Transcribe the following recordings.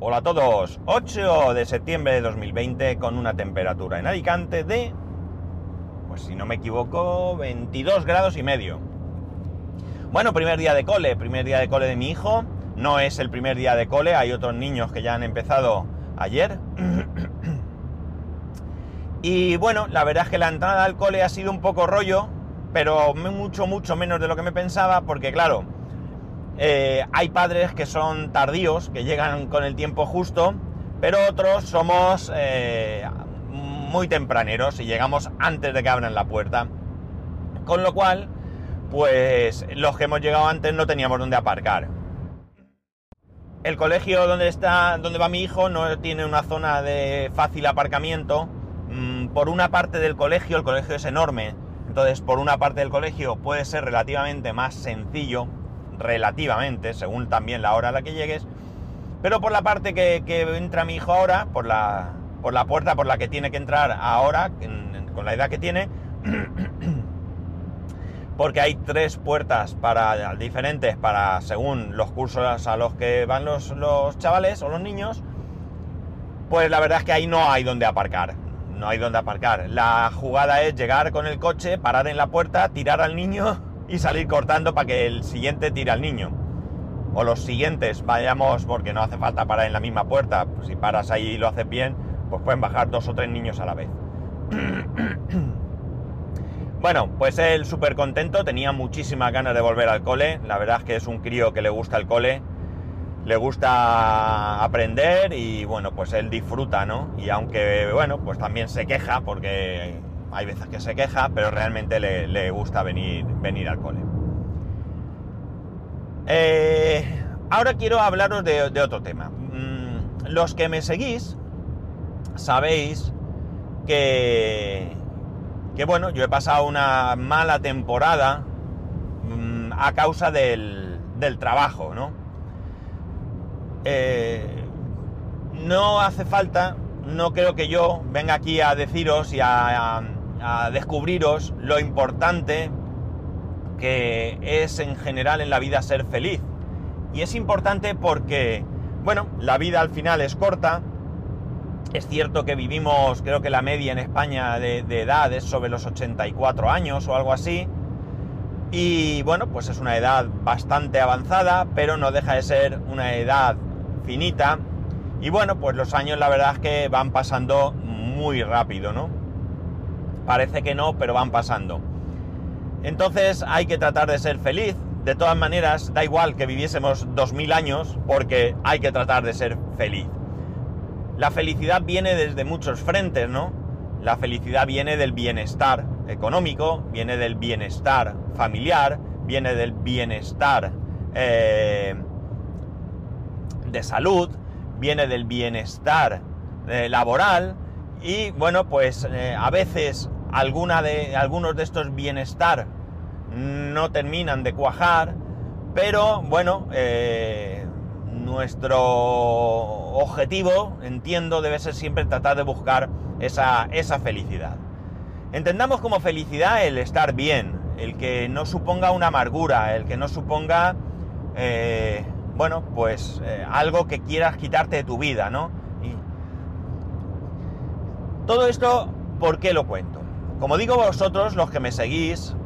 Hola a todos, 8 de septiembre de 2020 con una temperatura en Alicante de, pues si no me equivoco, 22 grados y medio. Bueno, primer día de cole, primer día de cole de mi hijo. No es el primer día de cole, hay otros niños que ya han empezado ayer. y bueno, la verdad es que la entrada al cole ha sido un poco rollo, pero mucho, mucho menos de lo que me pensaba, porque claro, eh, hay padres que son tardíos, que llegan con el tiempo justo, pero otros somos eh, muy tempraneros y llegamos antes de que abran la puerta. Con lo cual, pues los que hemos llegado antes no teníamos dónde aparcar. El colegio donde está, donde va mi hijo, no tiene una zona de fácil aparcamiento. Mm, por una parte del colegio, el colegio es enorme, entonces por una parte del colegio puede ser relativamente más sencillo relativamente, según también la hora a la que llegues. Pero por la parte que, entra mi hijo ahora, por la, por la puerta por la que tiene que entrar ahora, con la edad que tiene, porque hay tres puertas para, diferentes para según los cursos a los que van los, los chavales o los niños, pues la verdad es que ahí no hay donde aparcar. No hay donde aparcar. La jugada es llegar con el coche, parar en la puerta, tirar al niño y salir cortando para que el siguiente tire al niño. O los siguientes vayamos, porque no hace falta parar en la misma puerta. Si paras ahí y lo haces bien, pues pueden bajar dos o tres niños a la vez. bueno, pues él súper contento, tenía muchísimas ganas de volver al cole. La verdad es que es un crío que le gusta el cole, le gusta aprender y bueno, pues él disfruta, ¿no? Y aunque, bueno, pues también se queja porque hay veces que se queja, pero realmente le, gusta venir, venir al cole. Eh, ahora quiero hablaros de, otro tema. Mm, los que me seguís sabéis que, que, bueno, yo he pasado una mala temporada mm, a causa del, del trabajo, ¿no? Eh, no hace falta, no creo que yo venga aquí a deciros y a a descubriros lo importante que es en general en la vida ser feliz. Y es importante porque, bueno, la vida al final es corta. Es cierto que vivimos, creo que la media en España de, edad es sobre los 84 años o algo así. Y bueno, pues es una edad bastante avanzada, pero no deja de ser una edad finita. Y bueno, pues los años la verdad es que van pasando muy rápido, ¿no? Parece que no, pero van pasando. Entonces hay que tratar de ser feliz. De todas maneras, da igual que viviésemos 2000 años porque hay que tratar de ser feliz. La felicidad viene desde muchos frentes, ¿no? La felicidad viene del bienestar económico, viene del bienestar familiar, viene del bienestar eh, de salud, viene del bienestar eh, laboral y bueno, pues eh, a veces alguna de, algunos de estos bienestar no terminan de cuajar, pero bueno, eh, nuestro objetivo, entiendo, debe ser siempre tratar de buscar esa, esa felicidad. Entendamos como felicidad el estar bien, el que no suponga una amargura, el que no suponga, eh, bueno, pues eh, algo que quieras quitarte de tu vida, ¿no? Y todo esto, ¿por qué lo cuento? Como digo vosotros, los que me seguís,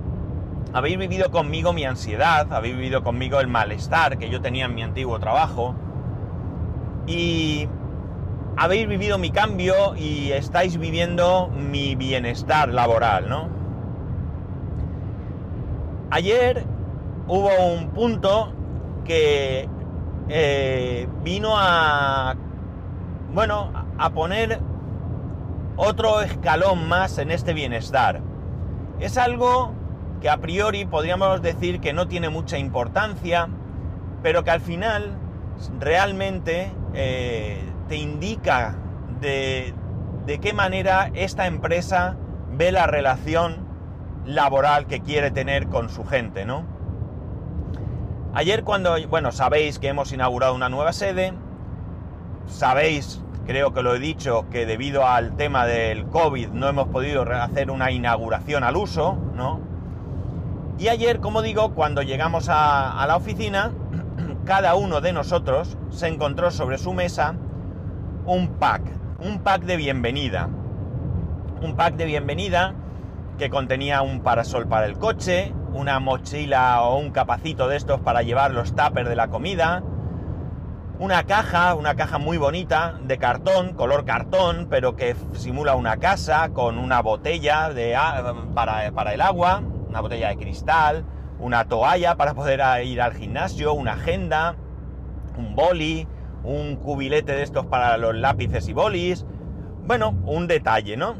habéis vivido conmigo mi ansiedad, habéis vivido conmigo el malestar que yo tenía en mi antiguo trabajo y habéis vivido mi cambio y estáis viviendo mi bienestar laboral, ¿no? Ayer hubo un punto que eh, vino a, bueno, a poner otro escalón más en este bienestar. Es algo que a priori podríamos decir que no tiene mucha importancia, pero que al final realmente eh, te indica de, de qué manera esta empresa ve la relación laboral que quiere tener con su gente, ¿no? Ayer cuando, bueno, sabéis que hemos inaugurado una nueva sede, sabéis creo que lo he dicho, que debido al tema del COVID no hemos podido hacer una inauguración al uso, ¿no? Y ayer, como digo, cuando llegamos a, la oficina, cada uno de nosotros se encontró sobre su mesa un pack, un pack de bienvenida. Un pack de bienvenida que contenía un parasol para el coche, una mochila o un capacito de estos para llevar los tuppers de la comida, una caja, una caja muy bonita de cartón, color cartón, pero que simula una casa con una botella de, para, para el agua, una botella de cristal, una toalla para poder ir al gimnasio, una agenda, un boli, un cubilete de estos para los lápices y bolis. Bueno, un detalle, ¿no?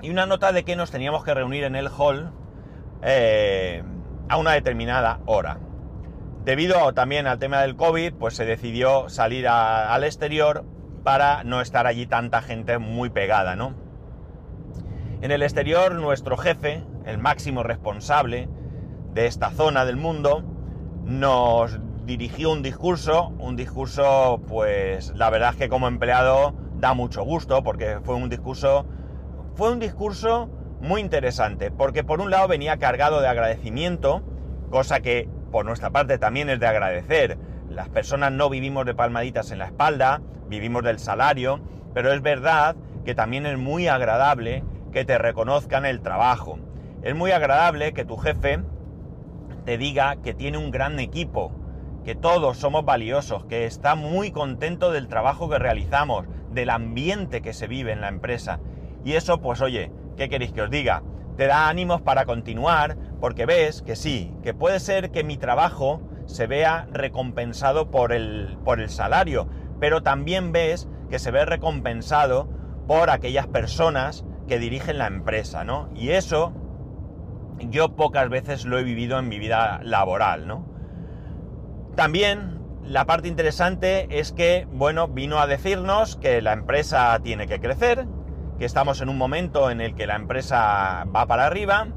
Y una nota de que nos teníamos que reunir en el hall eh, a una determinada hora. Debido también al tema del COVID, pues se decidió salir al exterior para no estar allí tanta gente muy pegada, ¿no? En el exterior, nuestro jefe, el máximo responsable de esta zona del mundo, nos dirigió un discurso, un discurso, pues la verdad es que como empleado da mucho gusto, porque fue un discurso, fue un discurso muy interesante, porque por un lado venía cargado de agradecimiento, cosa que por nuestra parte también es de agradecer. Las personas no vivimos de palmaditas en la espalda, vivimos del salario, pero es verdad que también es muy agradable que te reconozcan el trabajo. Es muy agradable que tu jefe te diga que tiene un gran equipo, que todos somos valiosos, que está muy contento del trabajo que realizamos, del ambiente que se vive en la empresa. Y eso, pues oye, ¿qué queréis que os diga? Te da ánimos para continuar, porque ves que sí, que puede ser que mi trabajo se vea recompensado por el, por el salario, pero también ves que se ve recompensado por aquellas personas que dirigen la empresa, ¿no? Y eso yo pocas veces lo he vivido en mi vida laboral, ¿no? También la parte interesante es que, bueno, vino a decirnos que la empresa tiene que crecer, que estamos en un momento en el que la empresa va para arriba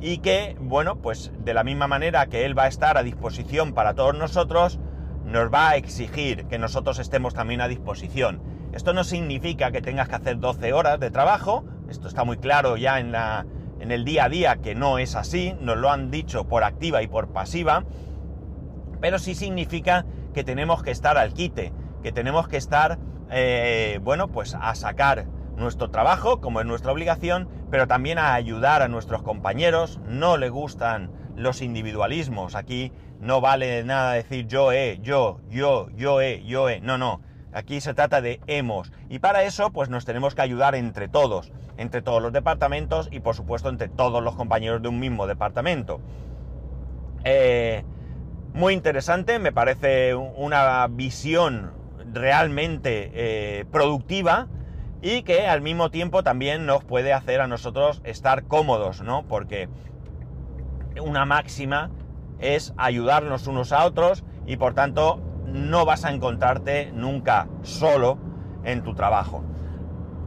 y que, bueno, pues de la misma manera que él va a estar a disposición para todos nosotros, nos va a exigir que nosotros estemos también a disposición. Esto no significa que tengas que hacer 12 horas de trabajo, esto está muy claro ya en, la, en el día a día que no es así, nos lo han dicho por activa y por pasiva, pero sí significa que tenemos que estar al quite, que tenemos que estar, eh, bueno, pues a sacar nuestro trabajo, como es nuestra obligación, pero también a ayudar a nuestros compañeros. No le gustan los individualismos. Aquí no vale nada decir yo he, yo, yo, yo he, yo he. No, no. Aquí se trata de hemos. Y para eso, pues nos tenemos que ayudar entre todos, entre todos los departamentos y por supuesto entre todos los compañeros de un mismo departamento. Eh, muy interesante, me parece una visión realmente eh, productiva y que al mismo tiempo también nos puede hacer a nosotros estar cómodos, ¿no? Porque una máxima es ayudarnos unos a otros y por tanto no vas a encontrarte nunca solo en tu trabajo.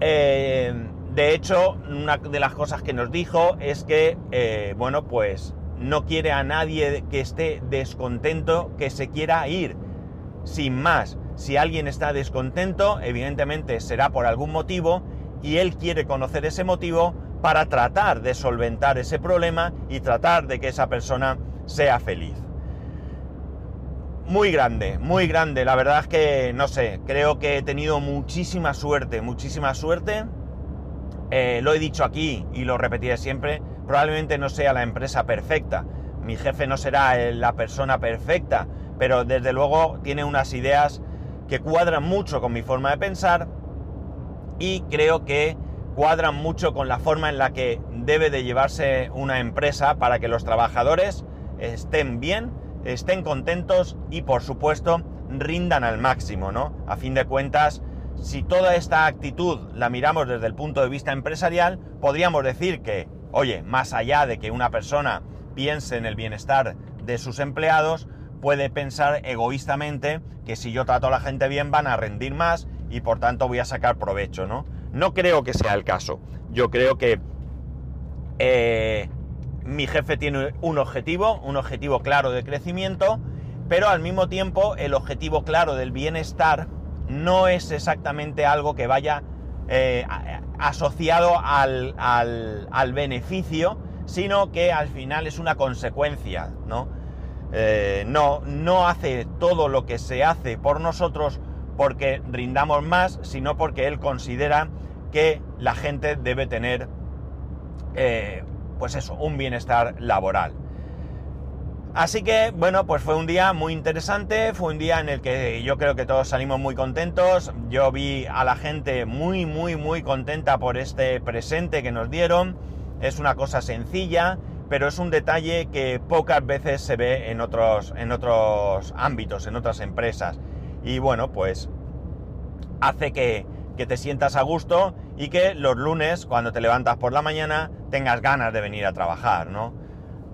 Eh, de hecho, una de las cosas que nos dijo es que, eh, bueno, pues no quiere a nadie que esté descontento que se quiera ir. Sin más, si alguien está descontento, evidentemente será por algún motivo y él quiere conocer ese motivo para tratar de solventar ese problema y tratar de que esa persona sea feliz. Muy grande, muy grande. La verdad es que, no sé, creo que he tenido muchísima suerte, muchísima suerte. Eh, lo he dicho aquí y lo repetiré siempre probablemente no sea la empresa perfecta, mi jefe no será la persona perfecta, pero desde luego tiene unas ideas que cuadran mucho con mi forma de pensar y creo que cuadran mucho con la forma en la que debe de llevarse una empresa para que los trabajadores estén bien, estén contentos y por supuesto rindan al máximo, ¿no? A fin de cuentas, si toda esta actitud la miramos desde el punto de vista empresarial, podríamos decir que Oye, más allá de que una persona piense en el bienestar de sus empleados, puede pensar egoístamente que si yo trato a la gente bien van a rendir más y por tanto voy a sacar provecho, ¿no? No creo que sea el caso. Yo creo que eh, mi jefe tiene un objetivo, un objetivo claro de crecimiento, pero al mismo tiempo el objetivo claro del bienestar no es exactamente algo que vaya eh, asociado al, al, beneficio, sino que al final es una consecuencia, ¿no? Eh, no, no hace todo lo que se hace por nosotros porque rindamos más, sino porque él considera que la gente debe tener, eh, pues eso, un bienestar laboral. Así que, bueno, pues fue un día muy interesante, fue un día en el que yo creo que todos salimos muy contentos, yo vi a la gente muy, muy, muy contenta por este presente que nos dieron, es una cosa sencilla, pero es un detalle que pocas veces se ve en otros, en otros ámbitos, en otras empresas. Y bueno, pues hace que, que te sientas a gusto y que los lunes, cuando te levantas por la mañana, tengas ganas de venir a trabajar, ¿no?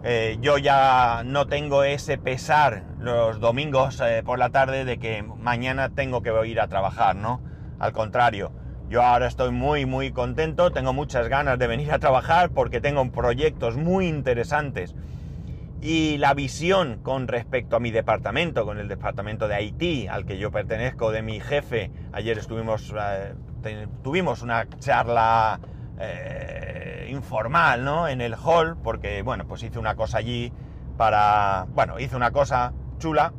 Eh, yo ya no tengo ese pesar los domingos eh, por la tarde de que mañana tengo que ir a trabajar, ¿no? Al contrario, yo ahora estoy muy, muy contento, tengo muchas ganas de venir a trabajar porque tengo proyectos muy interesantes. Y la visión con respecto a mi departamento, con el departamento de Haití, al que yo pertenezco, de mi jefe, ayer estuvimos, eh, tuvimos una charla eh, informal, ¿no? En el hall, porque, bueno, pues hice una cosa allí para, bueno, hice una cosa chula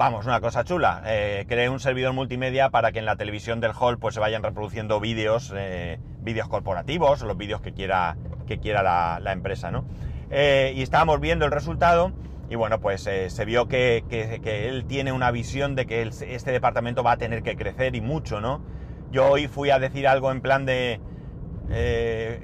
vamos, una cosa chula. Eh, creé un servidor multimedia para que en la televisión del hall pues se vayan reproduciendo vídeos, eh, vídeos corporativos, los vídeos que quiera, que quiera la, empresa, ¿no? Eh, y estábamos viendo el resultado y bueno, pues se vio que, él tiene una visión de que este departamento va a tener que crecer y mucho, ¿no? Yo hoy fui a decir algo en plan de...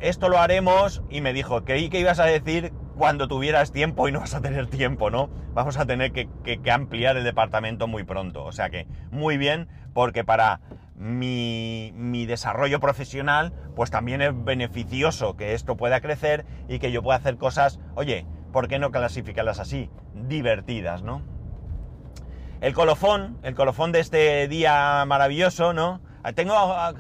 esto lo haremos y me dijo, creí que ibas a decir cuando tuvieras tiempo y no vas a tener tiempo, ¿no? Vamos a tener que, ampliar el departamento muy pronto. O sea que muy bien, porque para mi, desarrollo profesional, pues también es beneficioso que esto pueda crecer y que yo pueda hacer cosas, oye, ¿por qué no clasificarlas así? Divertidas, ¿no? El colofón, el colofón de este día maravilloso, ¿no? Tengo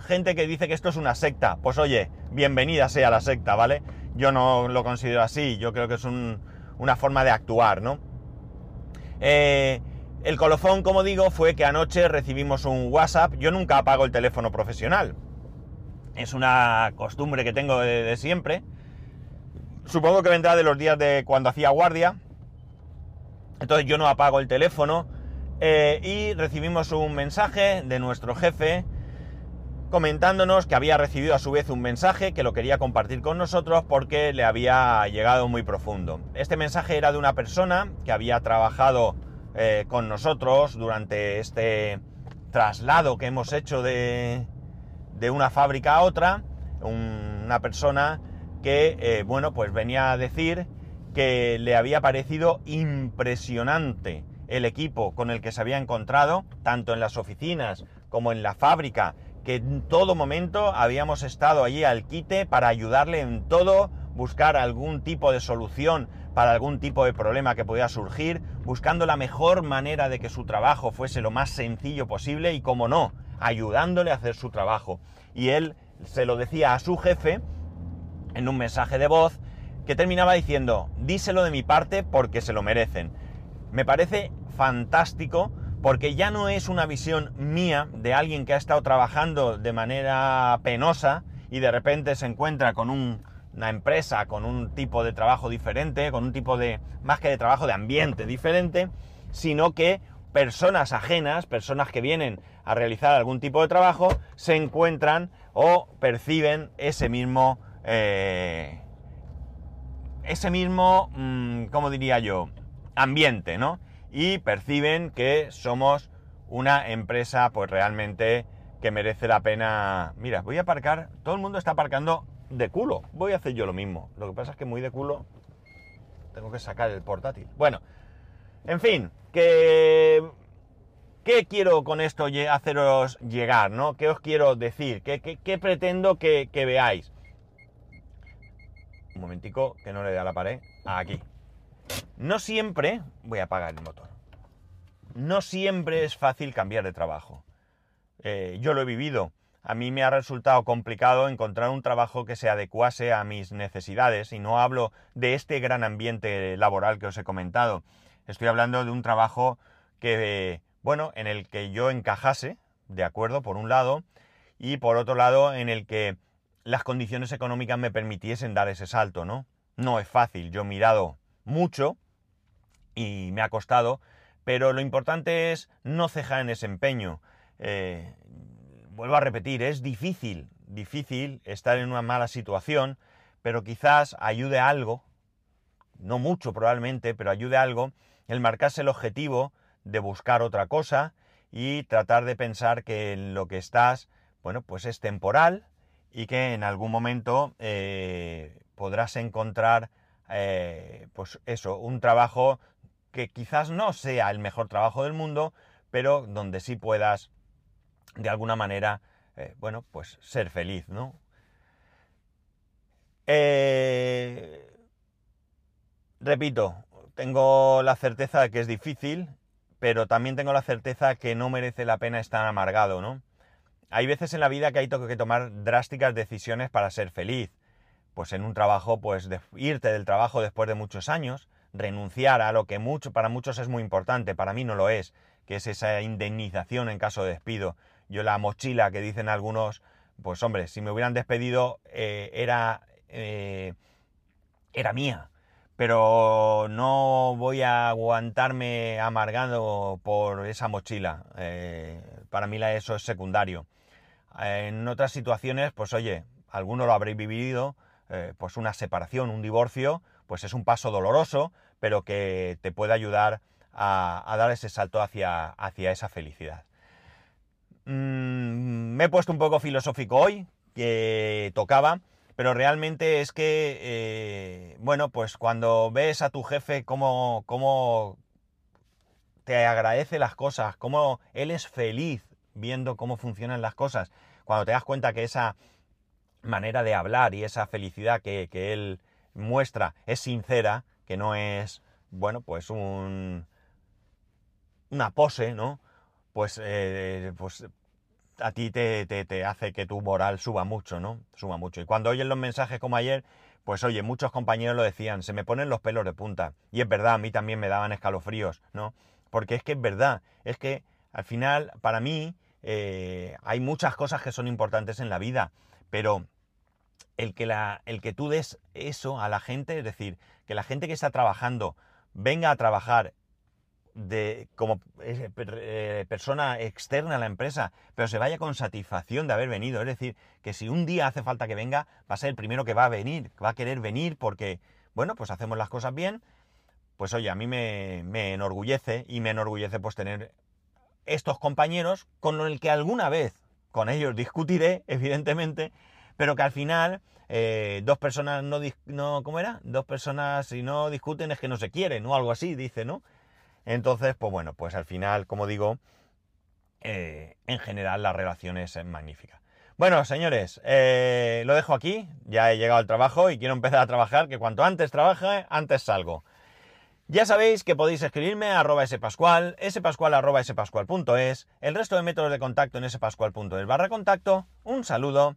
gente que dice que esto es una secta. Pues oye, bienvenida sea la secta, ¿vale? Yo no lo considero así, yo creo que es una forma de actuar, ¿no? Eh, el colofón, como digo, fue que anoche recibimos un WhatsApp, yo nunca apago el teléfono profesional, es una costumbre que tengo de, siempre, supongo que vendrá de los días de cuando hacía guardia, entonces yo no apago el teléfono, eh, y recibimos un mensaje de nuestro jefe, comentándonos que había recibido a su vez un mensaje que lo quería compartir con nosotros porque le había llegado muy profundo. Este mensaje era de una persona que había trabajado eh, con nosotros durante este traslado que hemos hecho de, de una fábrica a otra, una persona que, eh, bueno, pues venía a decir que le había parecido impresionante el equipo con el que se había encontrado, tanto en las oficinas como en la fábrica, que en todo momento habíamos estado allí al quite para ayudarle en todo, buscar algún tipo de solución para algún tipo de problema que pudiera surgir, buscando la mejor manera de que su trabajo fuese lo más sencillo posible y, como no, ayudándole a hacer su trabajo. Y él se lo decía a su jefe en un mensaje de voz que terminaba diciendo, díselo de mi parte porque se lo merecen. Me parece fantástico porque ya no es una visión mía de alguien que ha estado trabajando de manera penosa y de repente se encuentra con una empresa, con un tipo de trabajo diferente, con un tipo de, más que de trabajo, de ambiente diferente, sino que personas ajenas, personas que vienen a realizar algún tipo de trabajo, se encuentran o perciben ese mismo, eh, ese mismo, mm, ¿cómo diría yo? Ambiente, ¿no? Y perciben que somos una empresa pues realmente que merece la pena. Mira, voy a aparcar, todo el mundo está aparcando de culo, voy a hacer yo lo mismo. Lo que pasa es que muy de culo tengo que sacar el portátil. Bueno, en fin, que ¿Qué quiero con esto haceros llegar? ¿no? ¿Qué os quiero decir? ¿Qué, pretendo que, que, veáis? Un momentico, que no le dé a la pared. Aquí. No siempre, voy a apagar el motor, no siempre es fácil cambiar de trabajo. Eh, yo lo he vivido. A mí me ha resultado complicado encontrar un trabajo que se adecuase a mis necesidades y no hablo de este gran ambiente laboral que os he comentado. Estoy hablando de un trabajo que, bueno, en el que yo encajase, de acuerdo, por un lado, y por otro lado, en el que las condiciones económicas me permitiesen dar ese salto, ¿no? No es fácil. Yo he mirado mucho y me ha costado, pero lo importante es no cejar en ese empeño. Eh, vuelvo a repetir, es difícil, difícil estar en una mala situación, pero quizás ayude algo, no mucho probablemente, pero ayude algo el marcarse el objetivo de buscar otra cosa y tratar de pensar que en lo que estás, bueno, pues es temporal y que en algún momento eh, podrás encontrar, eh, pues eso, un trabajo que quizás no sea el mejor trabajo del mundo, pero donde sí puedas, de alguna manera, eh, bueno, pues ser feliz, ¿no? repito, tengo la certeza de que es difícil, pero también tengo la certeza que no merece la pena estar amargado, ¿no? Hay veces en la vida que hay que tomar drásticas decisiones para ser feliz. Pues en un trabajo, pues irte del trabajo después de muchos años, renunciar a lo que mucho, para muchos es muy importante, para mí no lo es, que es esa indemnización en caso de despido. Yo la mochila que dicen algunos, pues hombre, si me hubieran despedido eh, era, eh, era mía pero no voy a aguantarme amargando por esa mochila. Eh, para mí eso es secundario. En otras situaciones, pues oye, alguno lo habréis vivido, pues una separación, un divorcio, pues es un paso doloroso, pero que te puede ayudar a, dar ese salto hacia, hacia esa felicidad. Mm, me he puesto un poco filosófico hoy, que tocaba pero realmente es que, eh, bueno, pues cuando ves a tu jefe cómo, cómo te agradece las cosas, cómo él es feliz viendo cómo funcionan las cosas, cuando te das cuenta que esa manera de hablar y esa felicidad que, él muestra es sincera, que no es, bueno, pues un, una pose, ¿no? Pues, eh, pues a ti te, te, hace que tu moral suba mucho, ¿no? Suba mucho. Y cuando oyen los mensajes como ayer, pues oye, muchos compañeros lo decían, se me ponen los pelos de punta. Y es verdad, a mí también me daban escalofríos, ¿no? Porque es que es verdad, es que al final, para mí, eh, hay muchas cosas que son importantes en la vida, pero el que, la, el que tú des eso a la gente, es decir, que la gente que está trabajando venga a trabajar de, como eh, eh, persona externa a la empresa, pero se vaya con satisfacción de haber venido. Es decir, que si un día hace falta que venga, va a ser el primero que va a venir, va a querer venir porque, bueno, pues hacemos las cosas bien. Pues oye, a mí me, enorgullece y me enorgullece pues tener estos compañeros con el que alguna vez con ellos discutiré, evidentemente, pero que al final eh, dos personas no, no, ¿cómo era? Dos personas si no discuten es que no se quieren, o algo así, dice, ¿no? Entonces, pues bueno, pues al final, como digo, eh, en general la relación es magnífica. Bueno, señores, eh, lo dejo aquí. Ya he llegado al trabajo y quiero empezar a trabajar, que cuanto antes trabaje, antes salgo. Ya sabéis que podéis escribirme a arroba spascual, spascual arroba spascual.es, el resto de métodos de contacto en spascual.es barra contacto. Un saludo